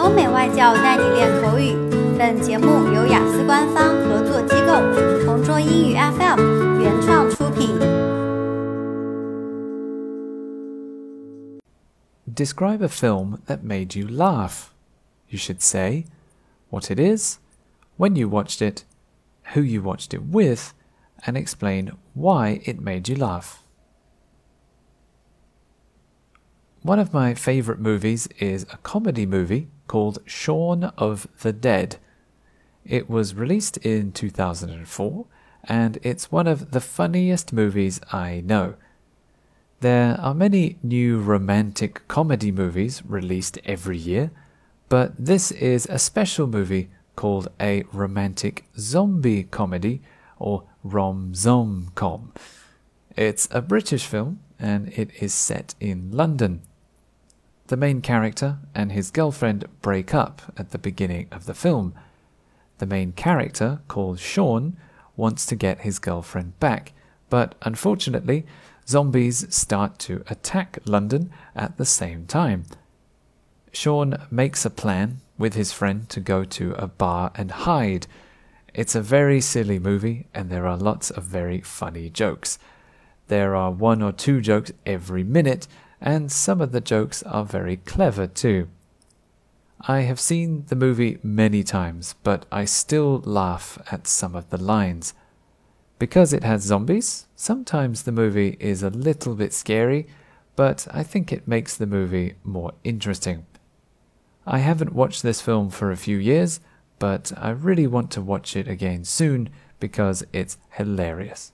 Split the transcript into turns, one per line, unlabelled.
欧美外教带你练口语。本节目由雅思官方合作机构同桌英语 FM 原创出品。
Describe a film that made you laugh. You should say what it is, when you watched it, who you watched it with, and explain why it made you laugh. One of my favorite movies is a comedy movie called Shaun of the Dead. It was released in 2004 and it's one of the funniest movies I know. There are many new romantic comedy movies released every year, but this is a special movie called a romantic zombie comedy or rom zom com. It's a British film and it is set in London. The main character and his girlfriend break up at the beginning of the film. The main character, called Shaun, wants to get his girlfriend back, but unfortunately, zombies start to attack London at the same time. Shaun makes a plan with his friend to go to a bar and hide. It's a very silly movie, and there are lots of very funny jokes. There are one or two jokes every minute, and some of the jokes are very clever too. I have seen the movie many times, but I still laugh at some of the lines. Because it has zombies, sometimes the movie is a little bit scary, but I think it makes the movie more interesting. I haven't watched this film for a few years, but I really want to watch it again soon because it's hilarious.